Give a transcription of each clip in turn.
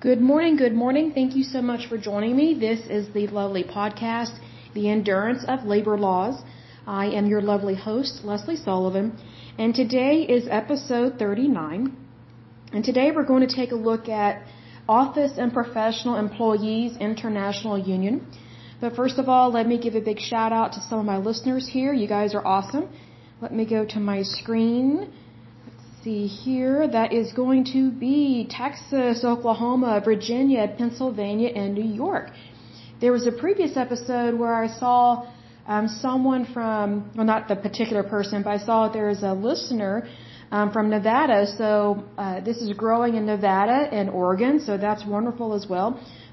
Good morning, good morning. Thank you so much for joining me. This is the lovely podcast, The Endurance of Labor Laws. I am your lovely host, Lesley Sullivan, and today is episode 39. And today we're going to take a look at Office and Professional Employees International Union. But first of all, let me give a big shout out to some of my listeners here. You guys are awesome. Let me go to my screen see here. That is going to be Texas, Oklahoma, Virginia, Pennsylvania, and New York. There was a previous episode where I saw um, someone from, well, not the particular person, but I saw there's a listener um, from Nevada. So uh, this is growing in Nevada and Oregon. So that's wonderful as well.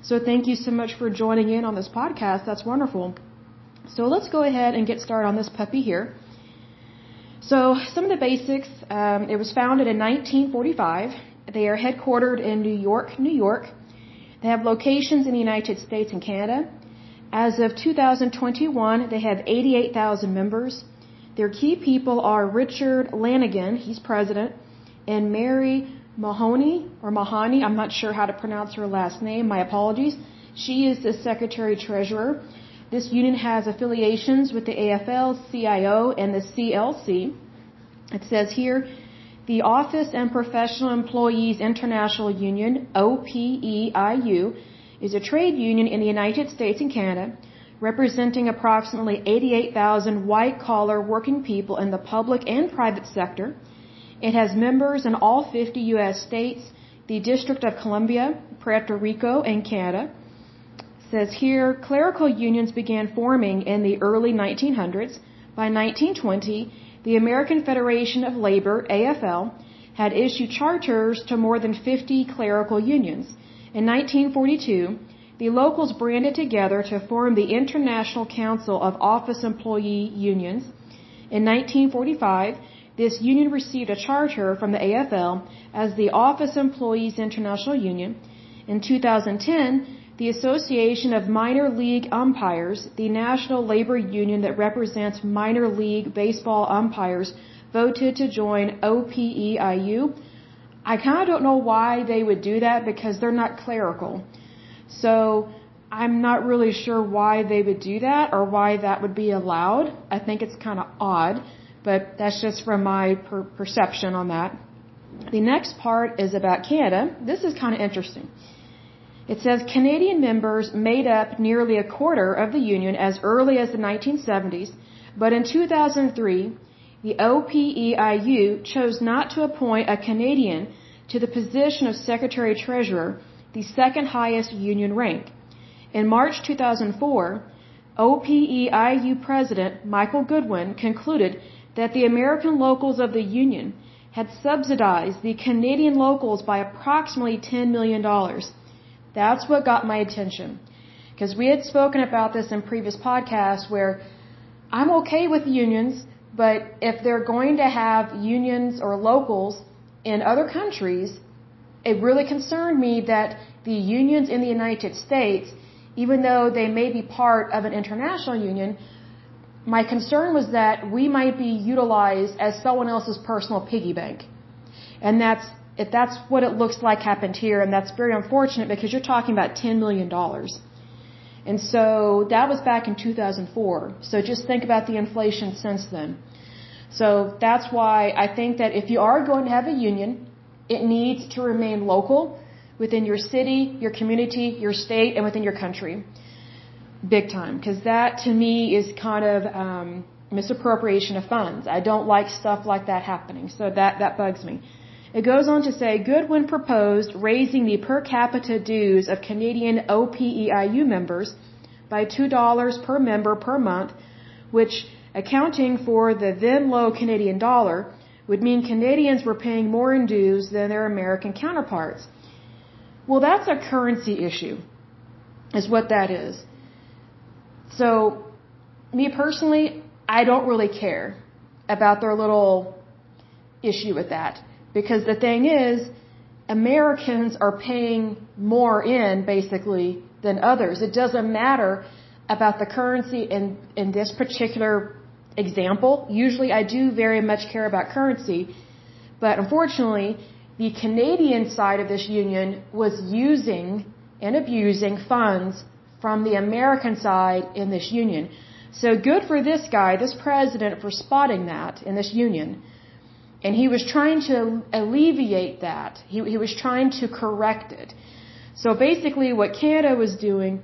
So thank you so much for joining in on this podcast. That's wonderful. So let's go ahead and get started on this puppy here. So, some of the basics um, it was founded in 1945. They are headquartered in New York, New York. They have locations in the United States and Canada. As of 2021, they have 88,000 members. Their key people are Richard Lanigan, he's president, and Mary Mahoney or Mahoney, I'm not sure how to pronounce her last name, my apologies. She is the secretary treasurer. This union has affiliations with the AFL, CIO, and the CLC. It says here, the Office and Professional Employees International Union, OPEIU, is a trade union in the United States and Canada representing approximately 88,000 white collar working people in the public and private sector. It has members in all 50 U.S. states, the District of Columbia, Puerto Rico, and Canada says here clerical unions began forming in the early 1900s. By 1920, the American Federation of Labor, AFL, had issued charters to more than 50 clerical unions. In 1942, the locals branded together to form the International Council of Office Employee Unions. In 1945, this union received a charter from the AFL as the Office Employees International Union. In 2010, the Association of Minor League Umpires, the national labor union that represents minor league baseball umpires, voted to join OPEIU. I kind of don't know why they would do that because they're not clerical. So I'm not really sure why they would do that or why that would be allowed. I think it's kind of odd, but that's just from my per perception on that. The next part is about Canada. This is kind of interesting. It says Canadian members made up nearly a quarter of the Union as early as the 1970s, but in 2003, the OPEIU chose not to appoint a Canadian to the position of Secretary Treasurer, the second highest union rank. In March 2004, OPEIU President Michael Goodwin concluded that the American locals of the Union had subsidized the Canadian locals by approximately $10 million. That's what got my attention. Because we had spoken about this in previous podcasts where I'm okay with unions, but if they're going to have unions or locals in other countries, it really concerned me that the unions in the United States, even though they may be part of an international union, my concern was that we might be utilized as someone else's personal piggy bank. And that's if that's what it looks like happened here, and that's very unfortunate because you're talking about $10 million. And so that was back in 2004. So just think about the inflation since then. So that's why I think that if you are going to have a union, it needs to remain local within your city, your community, your state, and within your country. Big time. Because that to me is kind of um, misappropriation of funds. I don't like stuff like that happening. So that, that bugs me. It goes on to say Goodwin proposed raising the per capita dues of Canadian OPEIU members by $2 per member per month, which, accounting for the then low Canadian dollar, would mean Canadians were paying more in dues than their American counterparts. Well, that's a currency issue, is what that is. So, me personally, I don't really care about their little issue with that. Because the thing is, Americans are paying more in, basically, than others. It doesn't matter about the currency in, in this particular example. Usually I do very much care about currency, but unfortunately, the Canadian side of this union was using and abusing funds from the American side in this union. So good for this guy, this president, for spotting that in this union. And he was trying to alleviate that. He, he was trying to correct it. So basically, what Canada was doing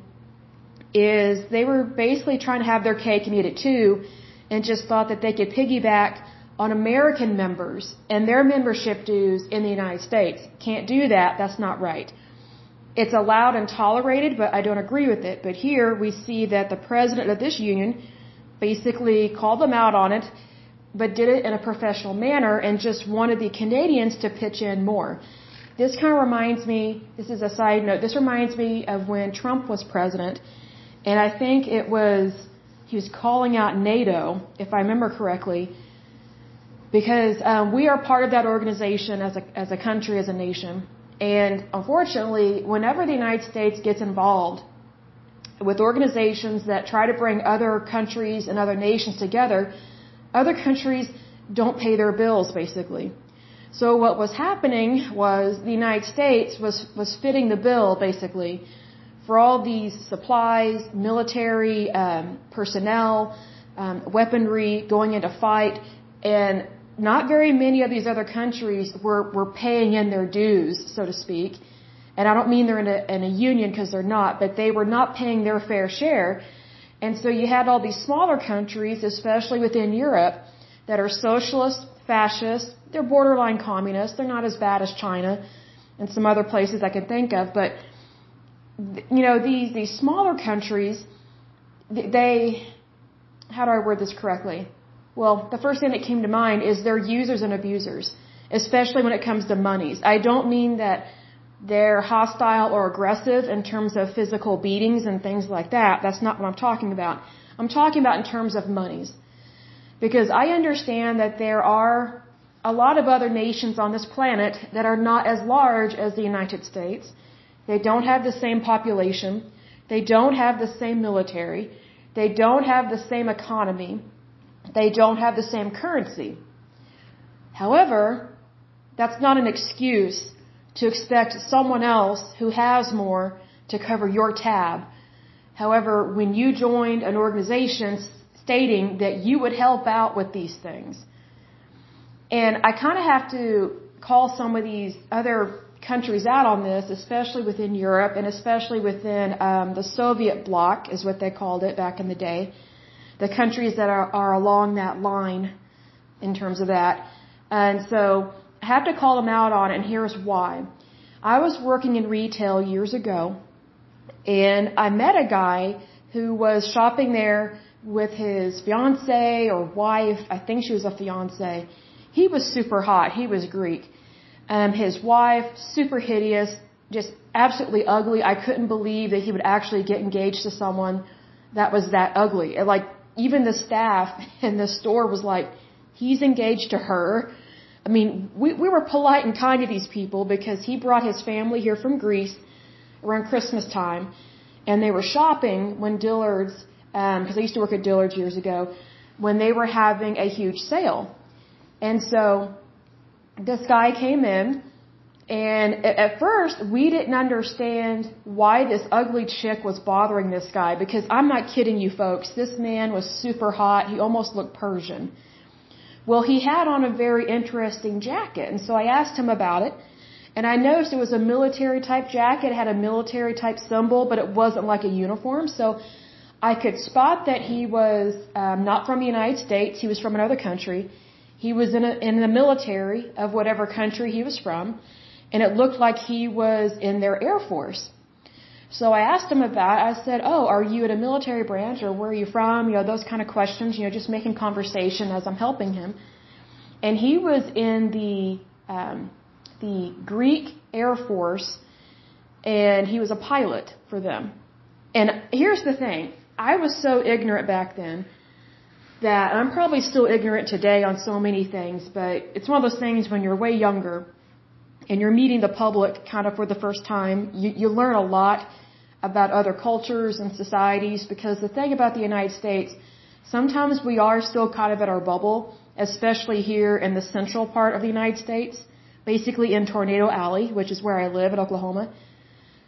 is they were basically trying to have their cake and eat it too, and just thought that they could piggyback on American members and their membership dues in the United States. Can't do that. That's not right. It's allowed and tolerated, but I don't agree with it. But here we see that the president of this union basically called them out on it, but did it in a professional manner and just wanted the Canadians to pitch in more. This kind of reminds me, this is a side note, this reminds me of when Trump was president, and I think it was, he was calling out NATO, if I remember correctly, because um, we are part of that organization as a, as a country, as a nation. And unfortunately, whenever the United States gets involved with organizations that try to bring other countries and other nations together, other countries don't pay their bills, basically. So what was happening was the United States was, was fitting the bill, basically, for all these supplies, military um, personnel, um, weaponry going into fight, and not very many of these other countries were, were paying in their dues, so to speak. And I don't mean they're in a, in a union because they're not, but they were not paying their fair share. And so you had all these smaller countries, especially within Europe, that are socialist, fascist, they're borderline communist, they're not as bad as China and some other places I can think of, but you know, these, these smaller countries, they, how do I word this correctly? Well, the first thing that came to mind is they're users and abusers, especially when it comes to monies. I don't mean that they're hostile or aggressive in terms of physical beatings and things like that. That's not what I'm talking about. I'm talking about in terms of monies. Because I understand that there are a lot of other nations on this planet that are not as large as the United States. They don't have the same population. They don't have the same military. They don't have the same economy. They don't have the same currency. However, that's not an excuse to expect someone else who has more to cover your tab. However, when you joined an organization stating that you would help out with these things, and I kind of have to call some of these other countries out on this, especially within Europe and especially within um, the Soviet bloc, is what they called it back in the day the countries that are, are along that line in terms of that. And so have to call them out on and here's why. I was working in retail years ago, and I met a guy who was shopping there with his fiance or wife. I think she was a fiance. He was super hot. He was Greek. Um, his wife, super hideous, just absolutely ugly. I couldn't believe that he would actually get engaged to someone that was that ugly. Like even the staff in the store was like, he's engaged to her. I mean, we, we were polite and kind to these people because he brought his family here from Greece around Christmas time, and they were shopping when Dillard's, because um, I used to work at Dillard's years ago, when they were having a huge sale. And so this guy came in and at first, we didn't understand why this ugly chick was bothering this guy because I'm not kidding you folks. This man was super hot. He almost looked Persian. Well, he had on a very interesting jacket. And so I asked him about it. And I noticed it was a military type jacket. Had a military type symbol, but it wasn't like a uniform. So I could spot that he was um, not from the United States. He was from another country. He was in, a, in the military of whatever country he was from and it looked like he was in their Air Force. So I asked him about. I said, Oh, are you at a military branch or where are you from? You know, those kind of questions, you know, just making conversation as I'm helping him. And he was in the, um, the Greek Air Force and he was a pilot for them. And here's the thing. I was so ignorant back then that I'm probably still ignorant today on so many things, but it's one of those things when you're way younger and you're meeting the public kind of for the first time, you, you learn a lot about other cultures and societies because the thing about the United States, sometimes we are still kind of at our bubble, especially here in the central part of the United States. basically in Tornado Alley, which is where I live in Oklahoma,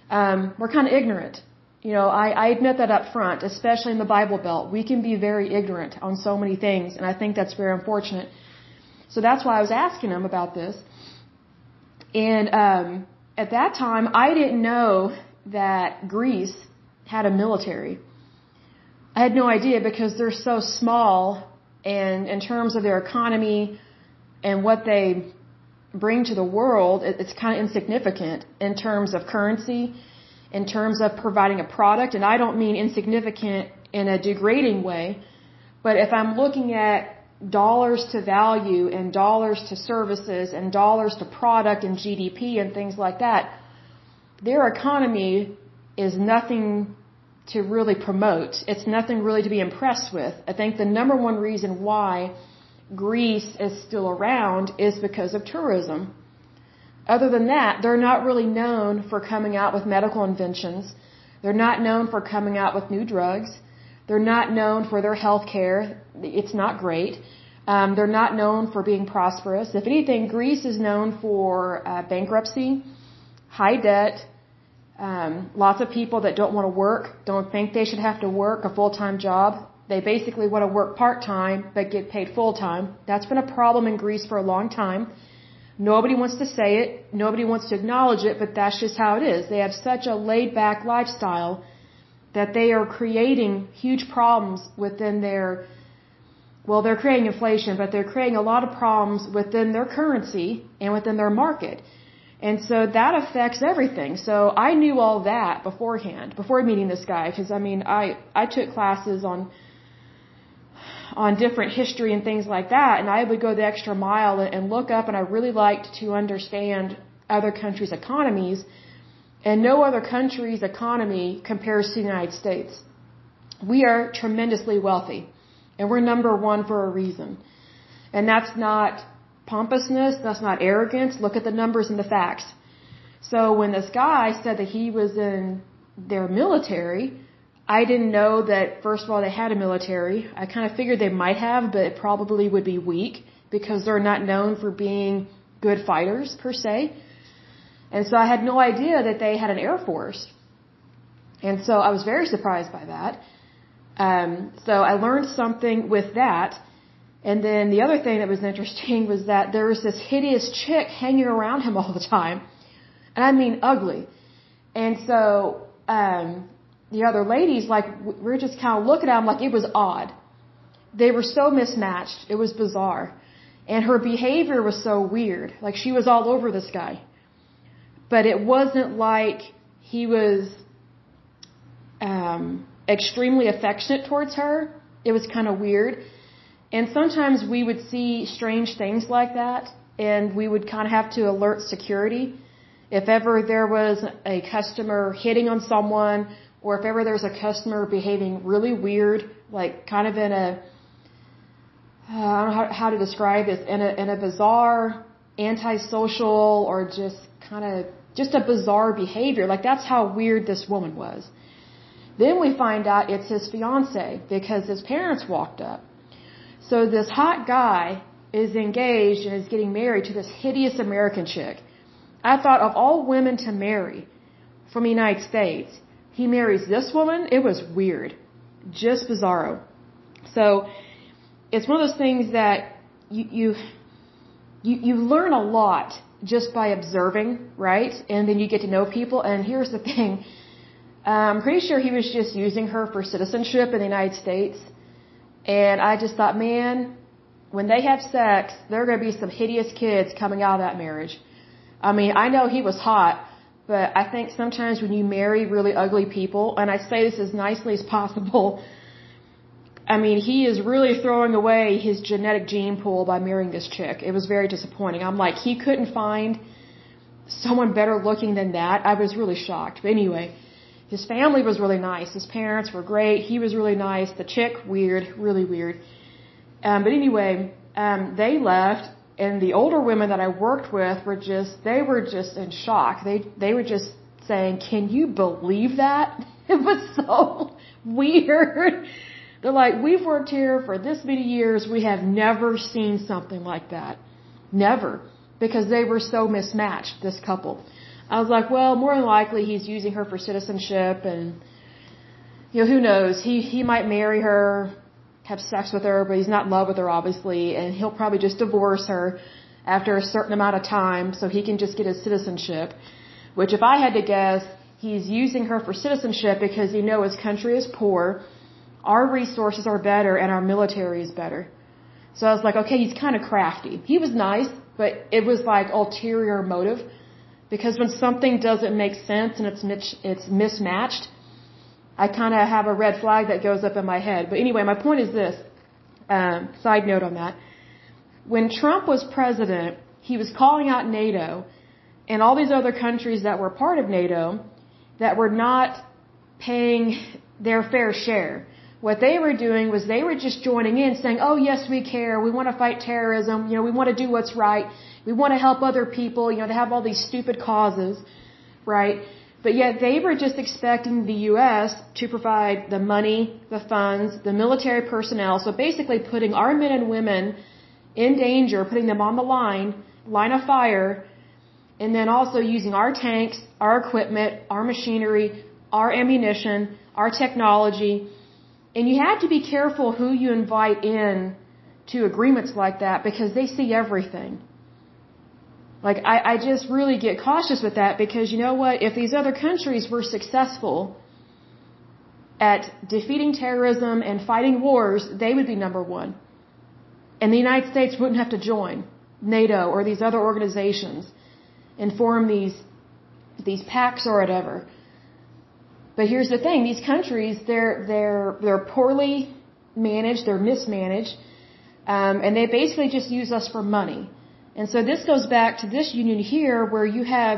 um, we're kind of ignorant. You know, I, I admit that up front, especially in the Bible Belt. We can be very ignorant on so many things, and I think that's very unfortunate. So that's why I was asking him about this. And um, at that time, I didn't know that Greece had a military. I had no idea because they're so small, and in terms of their economy and what they bring to the world, it's kind of insignificant in terms of currency, in terms of providing a product, and I don't mean insignificant in a degrading way, but if I'm looking at dollars to value and dollars to services and dollars to product and GDP and things like that, their economy is nothing to really promote. It's nothing really to be impressed with. I think the number one reason why Greece is still around is because of tourism. Other than that, they're not really known for coming out with medical inventions. They're not known for coming out with new drugs. They're not known for their health care. It's not great. Um, they're not known for being prosperous. If anything, Greece is known for uh, bankruptcy, high debt, um, lots of people that don't want to work, don't think they should have to work a full-time job. They basically want to work part-time but get paid full-time. That's been a problem in Greece for a long time. Nobody wants to say it, nobody wants to acknowledge it, but that's just how it is. They have such a laid-back lifestyle that they are creating huge problems within their well, they're creating inflation, but they're creating a lot of problems within their currency and within their market. And so that affects everything. So I knew all that beforehand, before meeting this guy, because I mean, I, I took classes on, on different history and things like that, and I would go the extra mile and and look up, and I really liked to understand other countries' economies, and no other country's economy compares to the United States. We are tremendously wealthy, and we're number one for a reason. And that's not pompousness, that's not arrogance. Look at the numbers and the facts. So when this guy said that he was in their military, I didn't know that first of all they had a military. I kind of figured they might have, but it probably would be weak because they're not known for being good fighters per se. And so I had no idea that they had an air force. And so I was very surprised by that. Um, so I learned something with that. And then the other thing that was interesting was that there was this hideous chick hanging around him all the time. And I mean ugly. And so, um, the other ladies, like, we we're just kind of looking at him like it was odd. They were so mismatched. It was bizarre. And her behavior was so weird. Like she was all over this guy. But it wasn't like he was, um, extremely affectionate towards her. It was kind of weird. And sometimes we would see strange things like that, and we would kind of have to alert security. If ever there was a customer hitting on someone, or if ever there was a customer behaving really weird, like kind of in a, uh, I don't know how, how to describe this, in a, in a bizarre, antisocial, or just kind of, just a bizarre behavior. Like that's how weird this woman was. Then we find out it's his fiance because his parents walked up. So this hot guy is engaged and is getting married to this hideous American chick. I thought of all women to marry from the United States, he marries this woman. It was weird. Just bizarro. So it's one of those things that you, you, you, learn a lot just by observing, right? And then you get to know people. And here's the thing. I'm pretty sure he was just using her for citizenship in the United States. And I just thought, man, when they have sex, there are going to be some hideous kids coming out of that marriage. I mean, I know he was hot, but I think sometimes when you marry really ugly people, and I say this as nicely as possible, I mean, he is really throwing away his genetic gene pool by marrying this chick. It was very disappointing. I'm like, he couldn't find someone better looking than that. I was really shocked. But anyway, his family was really nice. His parents were great. He was really nice. The chick, weird, really weird. Um, but anyway, um, they left, and the older women that I worked with were just, they were just in shock. They, they were just saying, can you believe that? It was so weird. They're like, we've worked here for this many years. We have never seen something like that. Never. because they were so mismatched, this couple. I was like, well, more than likely he's using her for citizenship and, you know, who knows? He, he might marry her, have sex with her, but he's not in love with her, obviously, and he'll probably just divorce her after a certain amount of time so he can just get his citizenship. Which, if I had to guess, he's using her for citizenship because he know his country is poor, our resources are better, and our military is better. So I was like, okay, he's kind of crafty. He was nice, but it was like ulterior motive. Because when something doesn't make sense and it's it's mismatched, I kind of have a red flag that goes up in my head. But anyway, my point is this. Um, side note on that. When Trump was president, he was calling out NATO and all these other countries that were part of NATO that were not paying their fair share. What they were doing was they were just joining in saying, oh yes, we care, we want to fight terrorism, you know, we want to do what's right, we want to help other people, you know, they have all these stupid causes, right? But yet they were just expecting the U.S. to provide the money, the funds, the military personnel, so basically putting our men and women in danger, putting them on the line, line of fire, and then also using our tanks, our equipment, our machinery, our ammunition, our technology. And you have to be careful who you invite in to agreements like that because they see everything. Like, I, I just really get cautious with that because you know what? If these other countries were successful at defeating terrorism and fighting wars, they would be number one. And the United States wouldn't have to join NATO or these other organizations and form these these pacts or whatever. But here's the thing: these countries, they're they're they're poorly managed, they're mismanaged, um, and they basically just use us for money. And so this goes back to this union here, where you have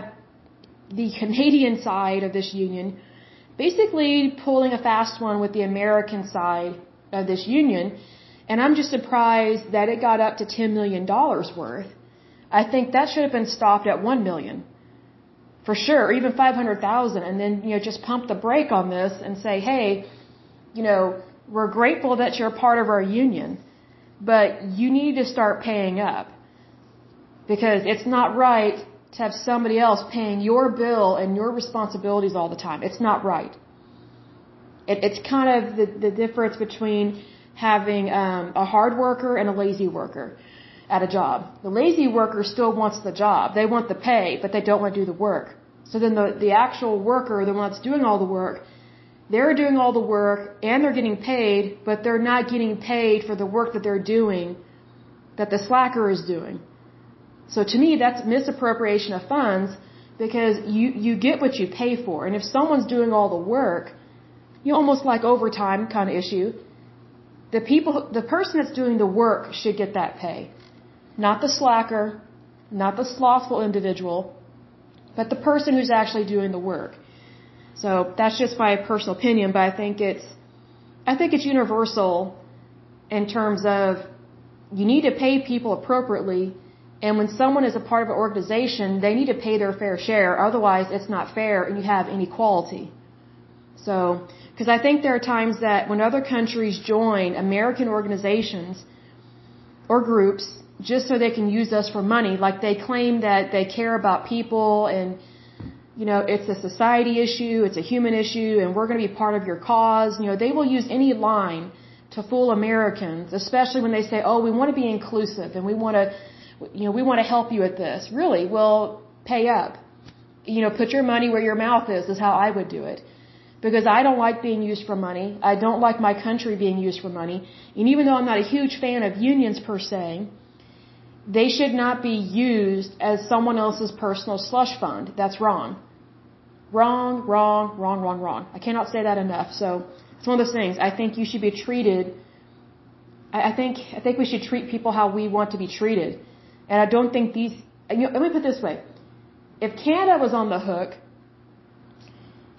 the Canadian side of this union basically pulling a fast one with the American side of this union and I'm just surprised that it got up to $10 million worth. I think that should have been stopped at 1 million. For sure, or even 500,000 and then, you know, just pump the brake on this and say, "Hey, you know, we're grateful that you're part of our union, but you need to start paying up." Because it's not right to have somebody else paying your bill and your responsibilities all the time. It's not right. It, it's kind of the, the difference between having um, a hard worker and a lazy worker at a job. The lazy worker still wants the job. They want the pay, but they don't want to do the work. So then the, the actual worker, the one that's doing all the work, they're doing all the work and they're getting paid, but they're not getting paid for the work that they're doing that the slacker is doing. So to me, that's misappropriation of funds because you, you get what you pay for. And if someone's doing all the work, you know, almost like overtime kind of issue, the people, the person that's doing the work should get that pay. Not the slacker, not the slothful individual, but the person who's actually doing the work. So that's just my personal opinion, but I think it's, I think it's universal in terms of you need to pay people appropriately, and when someone is a part of an organization, they need to pay their fair share, otherwise it's not fair and you have inequality. So, because I think there are times that when other countries join American organizations or groups just so they can use us for money, like they claim that they care about people and, you know, it's a society issue, it's a human issue, and we're going to be part of your cause. You know, they will use any line to fool Americans, especially when they say, oh, we want to be inclusive and we want to, you know, we want to help you at this. Really? Well, pay up. You know, put your money where your mouth is, is how I would do it because I don't like being used for money. I don't like my country being used for money. And even though I'm not a huge fan of unions per se, they should not be used as someone else's personal slush fund. That's wrong. Wrong, wrong, wrong, wrong, wrong. I cannot say that enough. So it's one of those things. I think you should be treated. I think I think we should treat people how we want to be treated. And I don't think these. You know, let me put it this way: if Canada was on the hook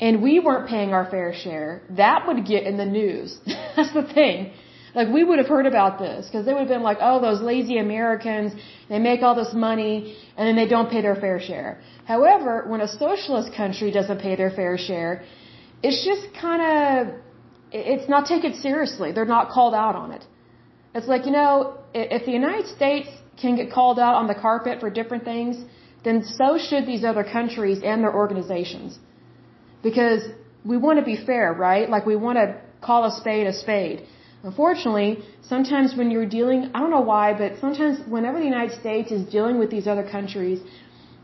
and we weren't paying our fair share, that would get in the news. That's the thing. Like we would have heard about this because they would have been like, oh, those lazy Americans, they make all this money and then they don't pay their fair share. However, when a socialist country doesn't pay their fair share, it's just kind of, it's not taken seriously. They're not called out on it. It's like, you know, if the United States can get called out on the carpet for different things, then so should these other countries and their organizations. Because we want to be fair, right? Like we want to call a spade a spade. Unfortunately, sometimes when you're dealing, I don't know why, but sometimes whenever the United States is dealing with these other countries,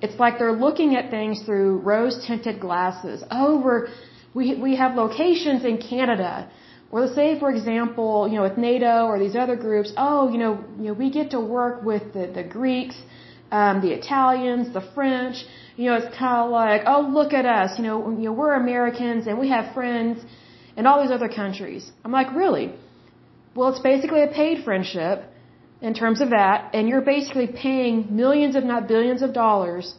it's like they're looking at things through rose tinted glasses. Oh, we're, we, we have locations in Canada. Or let's say, for example, you know, with NATO or these other groups, oh, you know, you know, we get to work with the, the Greeks, um, the Italians, the French. You know, it's kind of like, oh, look at us. You know, you know, we're Americans and we have friends in all these other countries. I'm like, really? Well, it's basically a paid friendship in terms of that, and you're basically paying millions, if not billions of dollars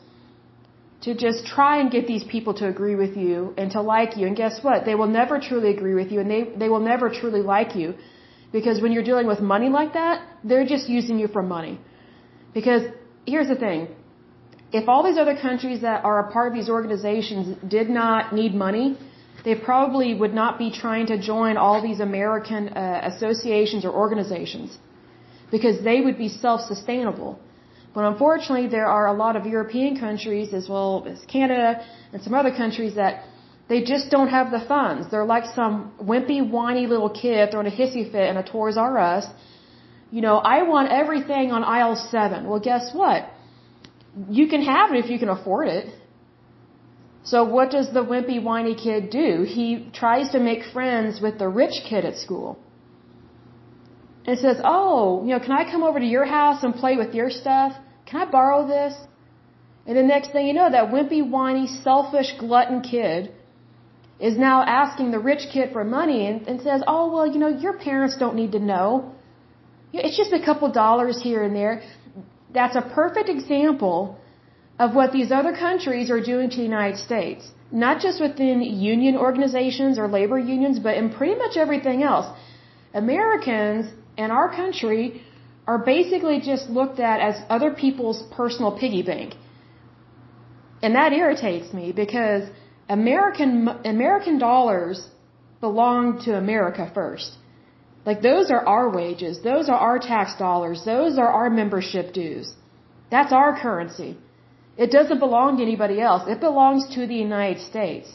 to just try and get these people to agree with you and to like you. And guess what? They will never truly agree with you and they, they will never truly like you. Because when you're dealing with money like that, they're just using you for money. Because here's the thing. If all these other countries that are a part of these organizations did not need money, they probably would not be trying to join all these American uh, associations or organizations because they would be self-sustainable. But unfortunately, there are a lot of European countries as well as Canada and some other countries that they just don't have the funds. They're like some wimpy, whiny little kid throwing a hissy fit in a Toys R Us. You know, I want everything on aisle seven. Well, guess what? You can have it if you can afford it. So what does the wimpy, whiny kid do? He tries to make friends with the rich kid at school. And says, oh, you know, can I come over to your house and play with your stuff? Can I borrow this? And the next thing you know, that wimpy, whiny, selfish, glutton kid is now asking the rich kid for money and, and says, oh, well, you know, your parents don't need to know. It's just a couple dollars here and there. That's a perfect example of what these other countries are doing to the United States. Not just within union organizations or labor unions, but in pretty much everything else. Americans and our country are basically just looked at as other people's personal piggy bank. And that irritates me because American American dollars belong to America first. Like those are our wages, those are our tax dollars, those are our membership dues. That's our currency. It doesn't belong to anybody else. It belongs to the United States.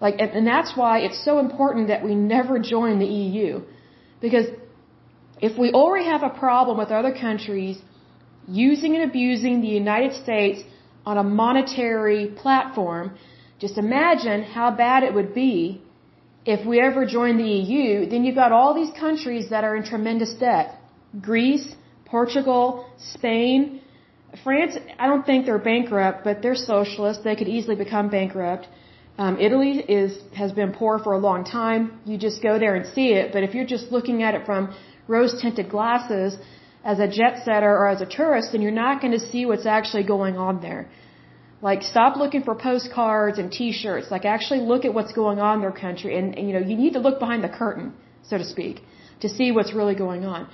Like, and, and that's why it's so important that we never join the EU. Because if we already have a problem with other countries using and abusing the United States on a monetary platform, just imagine how bad it would be if we ever joined the EU. Then you've got all these countries that are in tremendous debt. Greece, Portugal, Spain, France, I don't think they're bankrupt, but they're socialist. They could easily become bankrupt. Um, Italy is has been poor for a long time. You just go there and see it. But if you're just looking at it from rose-tinted glasses as a jet setter or as a tourist, then you're not going to see what's actually going on there. Like, stop looking for postcards and T-shirts. Like, actually look at what's going on in their country, and, and you know, you need to look behind the curtain, so to speak, to see what's really going on.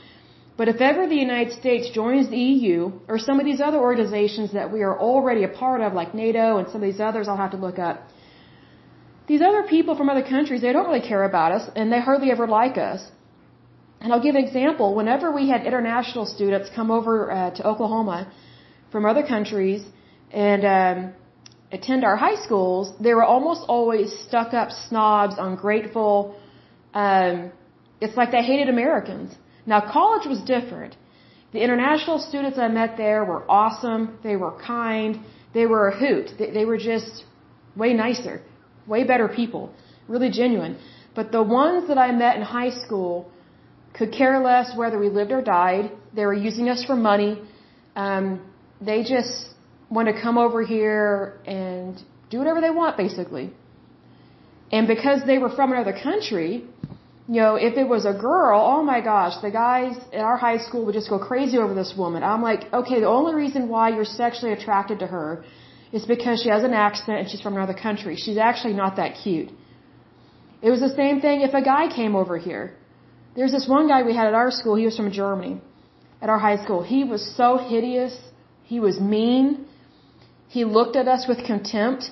But if ever the United States joins the EU or some of these other organizations that we are already a part of, like NATO and some of these others I'll have to look up, these other people from other countries, they don't really care about us and they hardly ever like us. And I'll give an example. Whenever we had international students come over uh, to Oklahoma from other countries and um, attend our high schools, they were almost always stuck up snobs, ungrateful. Um, it's like they hated Americans. Now, college was different. The international students I met there were awesome. They were kind. They were a hoot. They, they were just way nicer, way better people, really genuine. But the ones that I met in high school could care less whether we lived or died. They were using us for money. Um, they just want to come over here and do whatever they want, basically. And because they were from another country, you know, if it was a girl, oh my gosh, the guys at our high school would just go crazy over this woman. I'm like, okay, the only reason why you're sexually attracted to her is because she has an accent and she's from another country. She's actually not that cute. It was the same thing if a guy came over here. There's this one guy we had at our school, he was from Germany, at our high school. He was so hideous. He was mean. He looked at us with contempt.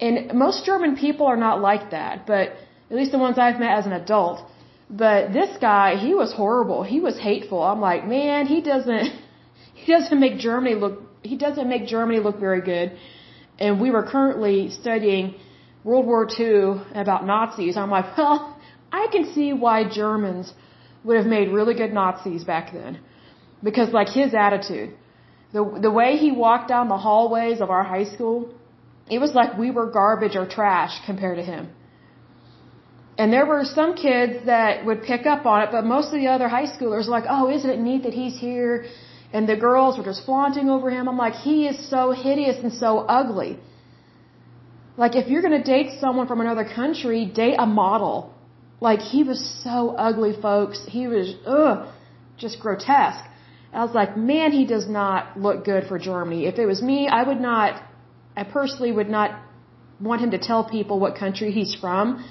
And most German people are not like that, but at least the ones I've met as an adult. But this guy, he was horrible. He was hateful. I'm like, man, he doesn't, he doesn't make Germany look, he doesn't make Germany look very good. And we were currently studying World War II about Nazis. I'm like, well, I can see why Germans would have made really good Nazis back then. Because like his attitude, the, the way he walked down the hallways of our high school, it was like we were garbage or trash compared to him. And there were some kids that would pick up on it, but most of the other high schoolers were like, oh, isn't it neat that he's here? And the girls were just flaunting over him. I'm like, he is so hideous and so ugly. Like, if you're going to date someone from another country, date a model. Like, he was so ugly, folks. He was, ugh, just grotesque. I was like, man, he does not look good for Germany. If it was me, I would not, I personally would not want him to tell people what country he's from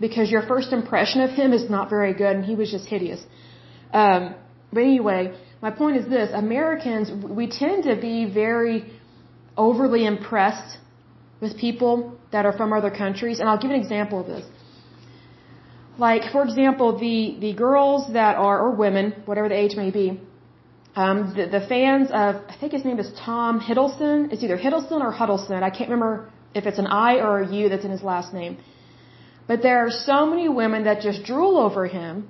because your first impression of him is not very good and he was just hideous. Um, but anyway, my point is this Americans, we tend to be very overly impressed with people that are from other countries. And I'll give an example of this. Like, for example, the, the girls that are, or women, whatever the age may be, um, the, the fans of, I think his name is Tom Hiddleston. It's either Hiddleston or Huddleston. I can't remember if it's an I or a U that's in his last name. But there are so many women that just drool over him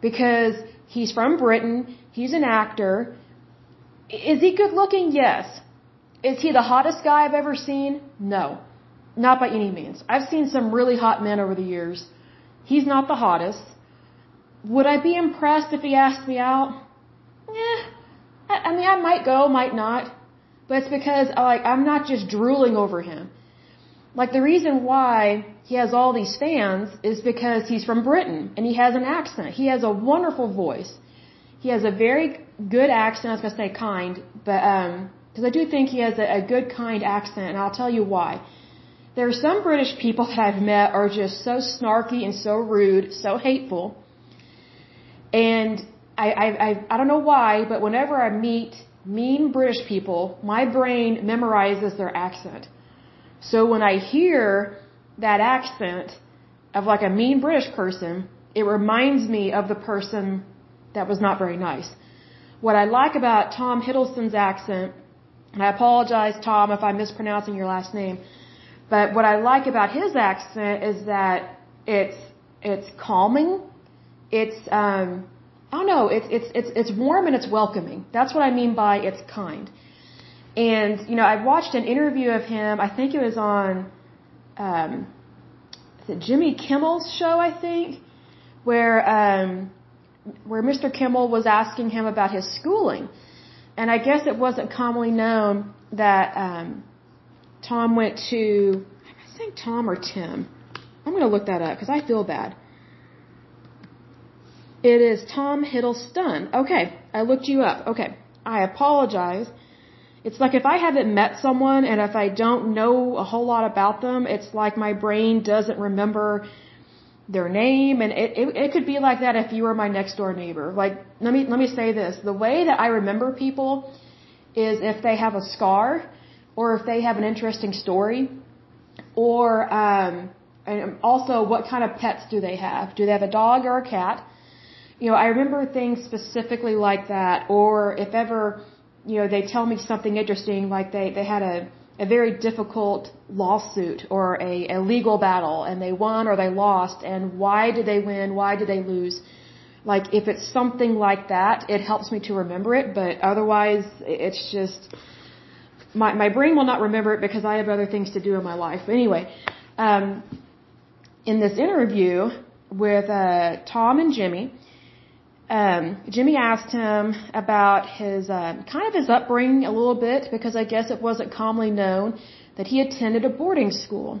because he's from Britain, he's an actor. Is he good looking? Yes. Is he the hottest guy I've ever seen? No. Not by any means. I've seen some really hot men over the years. He's not the hottest. Would I be impressed if he asked me out? Eh. I mean, I might go, might not. But it's because, like, I'm not just drooling over him. Like the reason why he has all these fans is because he's from Britain and he has an accent. He has a wonderful voice. He has a very good accent. I was gonna say kind, but um, because I do think he has a, a good kind accent, and I'll tell you why. There are some British people that I've met are just so snarky and so rude, so hateful, and I I I, I don't know why, but whenever I meet mean British people, my brain memorizes their accent. So when I hear that accent of like a mean British person, it reminds me of the person that was not very nice. What I like about Tom Hiddleston's accent, and I apologize, Tom, if I'm mispronouncing your last name, but what I like about his accent is that it's it's calming. It's um, I don't know. It's it's it's it's warm and it's welcoming. That's what I mean by it's kind. And, you know, I watched an interview of him, I think it was on, um, it Jimmy Kimmel's show, I think, where, um, where Mr. Kimmel was asking him about his schooling. And I guess it wasn't commonly known that, um, Tom went to, I think Tom or Tim. I'm going to look that up because I feel bad. It is Tom Hiddleston. Okay, I looked you up. Okay, I apologize. It's like if I haven't met someone and if I don't know a whole lot about them, it's like my brain doesn't remember their name and it, it, it could be like that if you were my next door neighbor. Like, let me, let me say this. The way that I remember people is if they have a scar or if they have an interesting story or, um, and also what kind of pets do they have? Do they have a dog or a cat? You know, I remember things specifically like that or if ever, you know, they tell me something interesting, like they, they had a, a very difficult lawsuit or a, a legal battle and they won or they lost and why did they win, why did they lose? Like if it's something like that, it helps me to remember it, but otherwise it's just, my, my brain will not remember it because I have other things to do in my life. But anyway, um, in this interview with uh, Tom and Jimmy, um, Jimmy asked him about his uh, kind of his upbringing a little bit because I guess it wasn't commonly known that he attended a boarding school.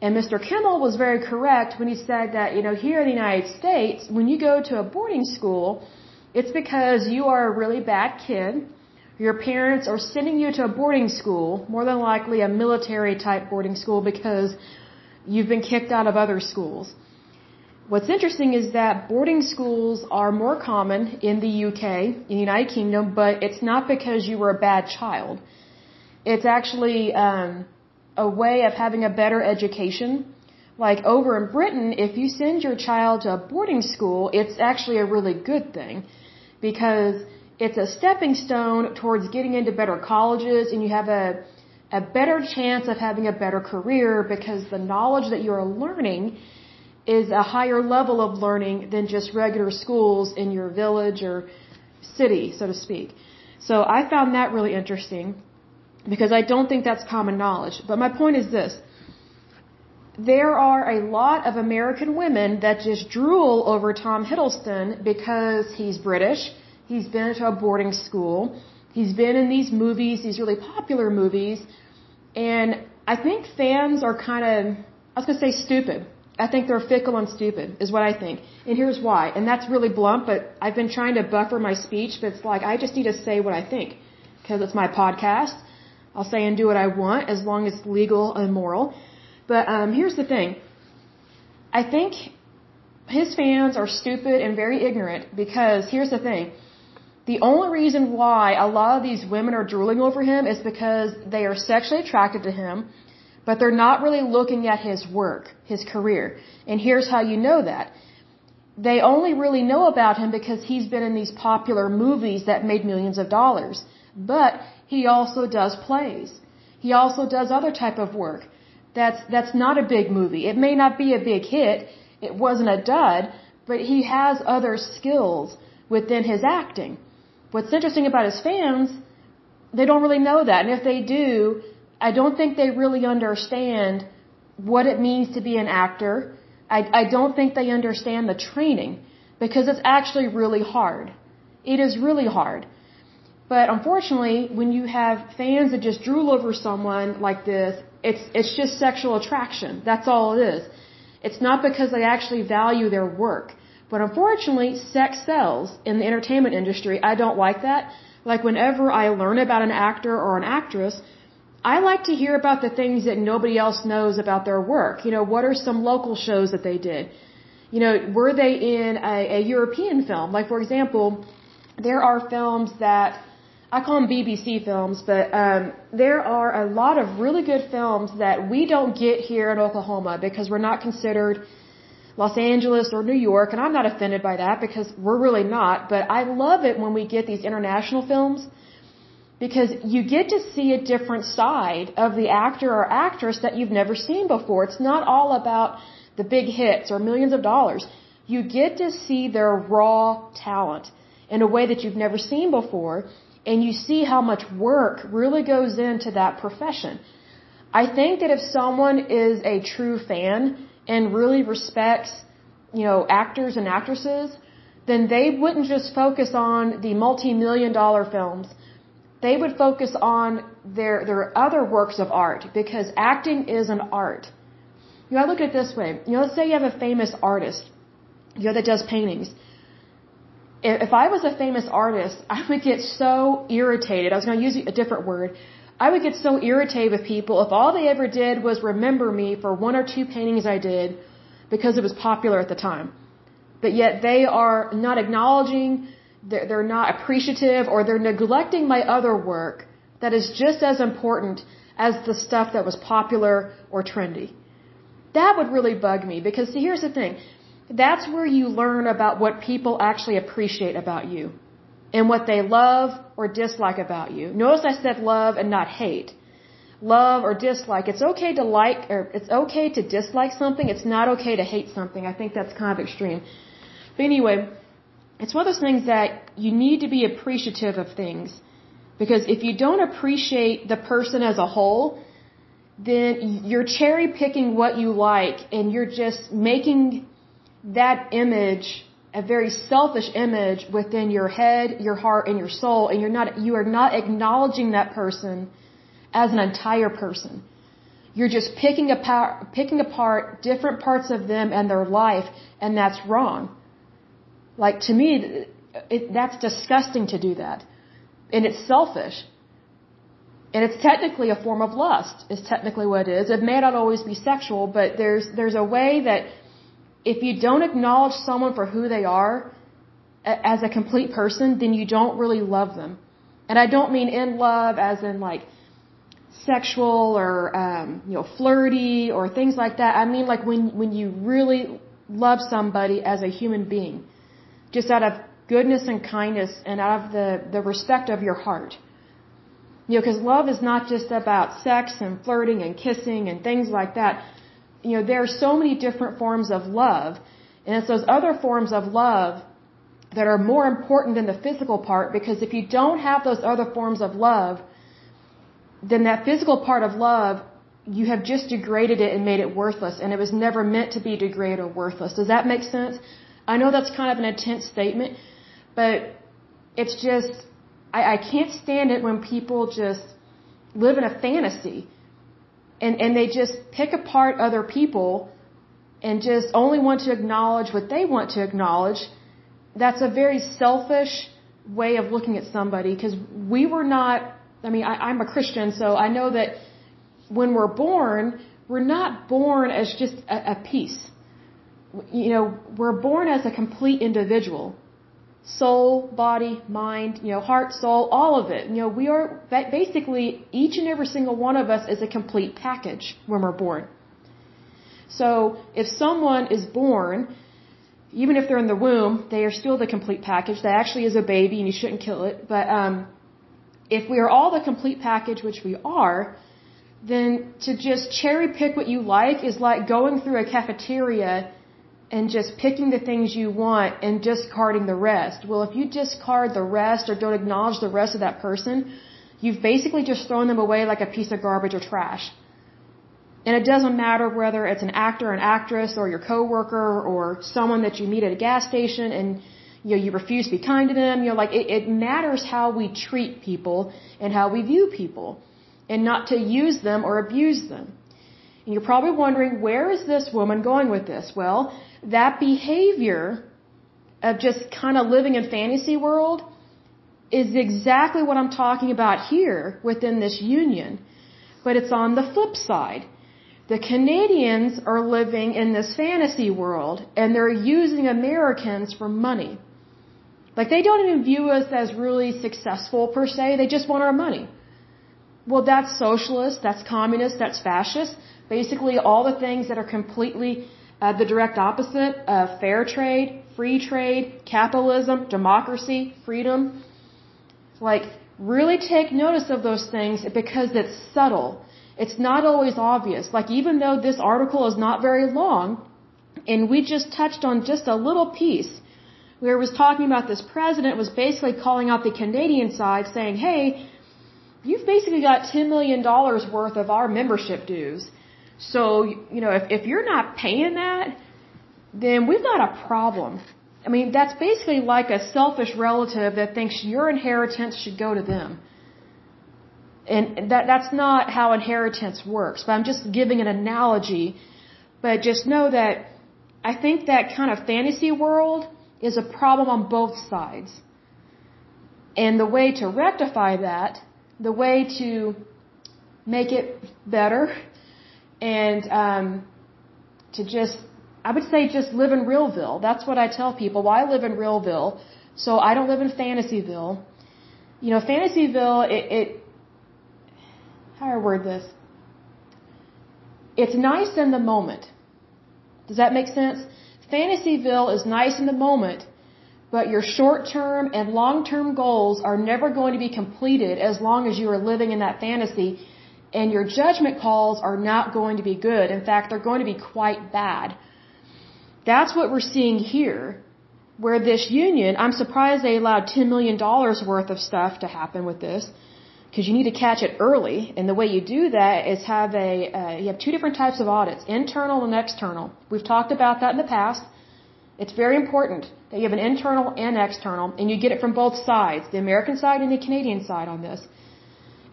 And Mr. Kimmel was very correct when he said that, you know, here in the United States, when you go to a boarding school, it's because you are a really bad kid. Your parents are sending you to a boarding school, more than likely a military type boarding school because you've been kicked out of other schools. What's interesting is that boarding schools are more common in the UK, in the United Kingdom, but it's not because you were a bad child. It's actually um, a way of having a better education Like over in Britain, if you send your child to a boarding school, it's actually a really good thing because it's a stepping stone towards getting into better colleges and you have a a better chance of having a better career because the knowledge that you're learning is a higher level of learning than just regular schools in your village or city, so to speak. So I found that really interesting because I don't think that's common knowledge. But my point is this there are a lot of American women that just drool over Tom Hiddleston because he's British, he's been to a boarding school, he's been in these movies, these really popular movies, and I think fans are kind of, I was going to say stupid. I think they're fickle and stupid, is what I think. And here's why. And that's really blunt, but I've been trying to buffer my speech, but it's like I just need to say what I think. Because it's my podcast. I'll say and do what I want as long as it's legal and moral. But um, here's the thing. I think his fans are stupid and very ignorant because here's the thing. The only reason why a lot of these women are drooling over him is because they are sexually attracted to him, but they're not really looking at his work, his career. And here's how you know that. They only really know about him because he's been in these popular movies that made millions of dollars. But he also does plays. He also does other type of work that's that's not a big movie. It may not be a big hit. It wasn't a dud, but he has other skills within his acting. What's interesting about his fans, they don't really know that. And if they do, I don't think they really understand what it means to be an actor. I, I don't think they understand the training because it's actually really hard. It is really hard. But unfortunately, when you have fans that just drool over someone like this, it's it's just sexual attraction. That's all it is. It's not because they actually value their work. But unfortunately, sex sells in the entertainment industry. I don't like that. Like whenever I learn about an actor or an actress, I like to hear about the things that nobody else knows about their work. You know, what are some local shows that they did? You know, were they in a, a European film? Like for example, there are films that I call them BBC films, but um, there are a lot of really good films that we don't get here in Oklahoma because we're not considered Los Angeles or New York, and I'm not offended by that because we're really not. But I love it when we get these international films because you get to see a different side of the actor or actress that you've never seen before. It's not all about the big hits or millions of dollars. You get to see their raw talent in a way that you've never seen before and you see how much work really goes into that profession. I think that if someone is a true fan and really respects, you know, actors and actresses, then they wouldn't just focus on the multi-million dollar films. They would focus on their their other works of art because acting is an art. You know, I look at it this way. You know, let's say you have a famous artist, you know, that does paintings if I was a famous artist, I would get so irritated. I was going to use a different word. I would get so irritated with people if all they ever did was remember me for one or two paintings I did because it was popular at the time. But yet they are not acknowledging, they're, they're not appreciative, or they're neglecting my other work that is just as important as the stuff that was popular or trendy. That would really bug me because see, here's the thing that's where you learn about what people actually appreciate about you and what they love or dislike about you. Notice I said love and not hate. Love or dislike. It's okay to like or it's okay to dislike something. It's not okay to hate something. I think that's kind of extreme. But anyway, it's one of those things that you need to be appreciative of things. Because if you don't appreciate the person as a whole, then you're cherry picking what you like and you're just making that image, a very selfish image within your head, your heart, and your soul, and you're not, you are not acknowledging that person as an entire person. You're just picking apart, picking apart different parts of them and their life, and that's wrong. Like to me, it, that's disgusting to do that, and it's selfish. And it's technically a form of lust. Is technically what it is. It may not always be sexual, but there's there's a way that if you don't acknowledge someone for who they are as a complete person, then you don't really love them. And I don't mean in love as in like sexual or um, you know flirty or things like that. I mean like when when you really love somebody as a human being, just out of goodness and kindness and out of the the respect of your heart. You know, because love is not just about sex and flirting and kissing and things like that. You know, there are so many different forms of love, and it's those other forms of love that are more important than the physical part because if you don't have those other forms of love, then that physical part of love, you have just degraded it and made it worthless, and it was never meant to be degraded or worthless. Does that make sense? I know that's kind of an intense statement, but it's just, I, I can't stand it when people just live in a fantasy and, and they just pick apart other people and just only want to acknowledge what they want to acknowledge. That's a very selfish way of looking at somebody because we were not I mean, I, I'm a Christian, so I know that when we're born, we're not born as just a, a piece. You know, we're born as a complete individual. Soul, body, mind, you know, heart, soul, all of it. You know, we are basically each and every single one of us is a complete package when we're born. So if someone is born, even if they're in the womb, they are still the complete package. That actually is a baby and you shouldn't kill it. But um, if we are all the complete package, which we are, then to just cherry pick what you like is like going through a cafeteria and just picking the things you want and discarding the rest. Well, if you discard the rest or don't acknowledge the rest of that person, you've basically just thrown them away like a piece of garbage or trash. And it doesn't matter whether it's an actor, an actress, or your coworker, or someone that you meet at a gas station and you know, you refuse to be kind to them. You know, like it, it matters how we treat people and how we view people and not to use them or abuse them. And you're probably wondering, where is this woman going with this? Well, that behavior of just kind of living in fantasy world is exactly what I'm talking about here within this union. But it's on the flip side. The Canadians are living in this fantasy world and they're using Americans for money. Like they don't even view us as really successful per se. They just want our money. Well, that's socialist, that's communist, that's fascist. Basically, all the things that are completely uh, the direct opposite of fair trade, free trade, capitalism, democracy, freedom. Like, really take notice of those things because it's subtle. It's not always obvious. Like, even though this article is not very long, and we just touched on just a little piece, where it was talking about this president was basically calling out the Canadian side saying, hey, you've basically got $10 million worth of our membership dues. So, you know, if, if you're not paying that, then we've got a problem. I mean, that's basically like a selfish relative that thinks your inheritance should go to them. And that, that's not how inheritance works. But I'm just giving an analogy. But just know that I think that kind of fantasy world is a problem on both sides. And the way to rectify that, the way to make it better, and um, to just, I would say, just live in Realville. That's what I tell people. Well, I live in Realville, so I don't live in Fantasyville. You know, Fantasyville, it, it how do I word this? It's nice in the moment. Does that make sense? Fantasyville is nice in the moment, but your short term and long term goals are never going to be completed as long as you are living in that fantasy, and your judgment calls are not going to be good. In fact, they're going to be quite bad. That's what we're seeing here, where this union, I'm surprised they allowed $10 million worth of stuff to happen with this because you need to catch it early. And the way you do that is have a uh, you have two different types of audits, internal and external. We've talked about that in the past. It's very important that you have an internal and external, and you get it from both sides, the American side and the Canadian side on this.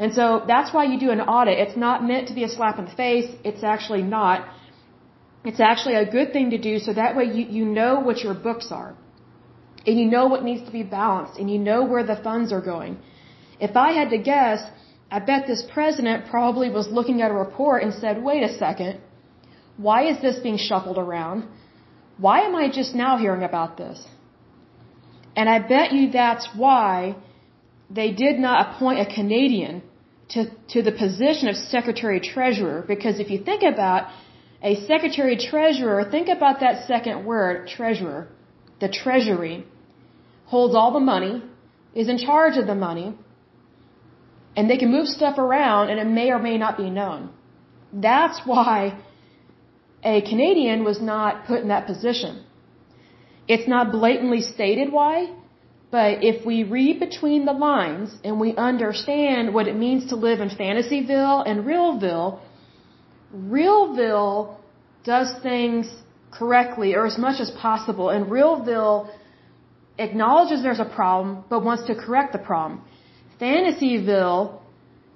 And so that's why you do an audit. It's not meant to be a slap in the face. It's actually not. It's actually a good thing to do so that way you, you know what your books are. And you know what needs to be balanced, and you know where the funds are going. If I had to guess, I bet this president probably was looking at a report and said, wait a second, why is this being shuffled around? Why am I just now hearing about this? And I bet you that's why they did not appoint a Canadian to, to the position of Secretary Treasurer because if you think about a Secretary Treasurer, think about that second word, Treasurer. The Treasury holds all the money, is in charge of the money, and they can move stuff around and it may or may not be known. That's why a Canadian was not put in that position. It's not blatantly stated why, but if we read between the lines and we understand what it means to live in Fantasyville and Realville, Realville does things correctly or as much as possible, and Realville acknowledges there's a problem but wants to correct the problem. Fantasyville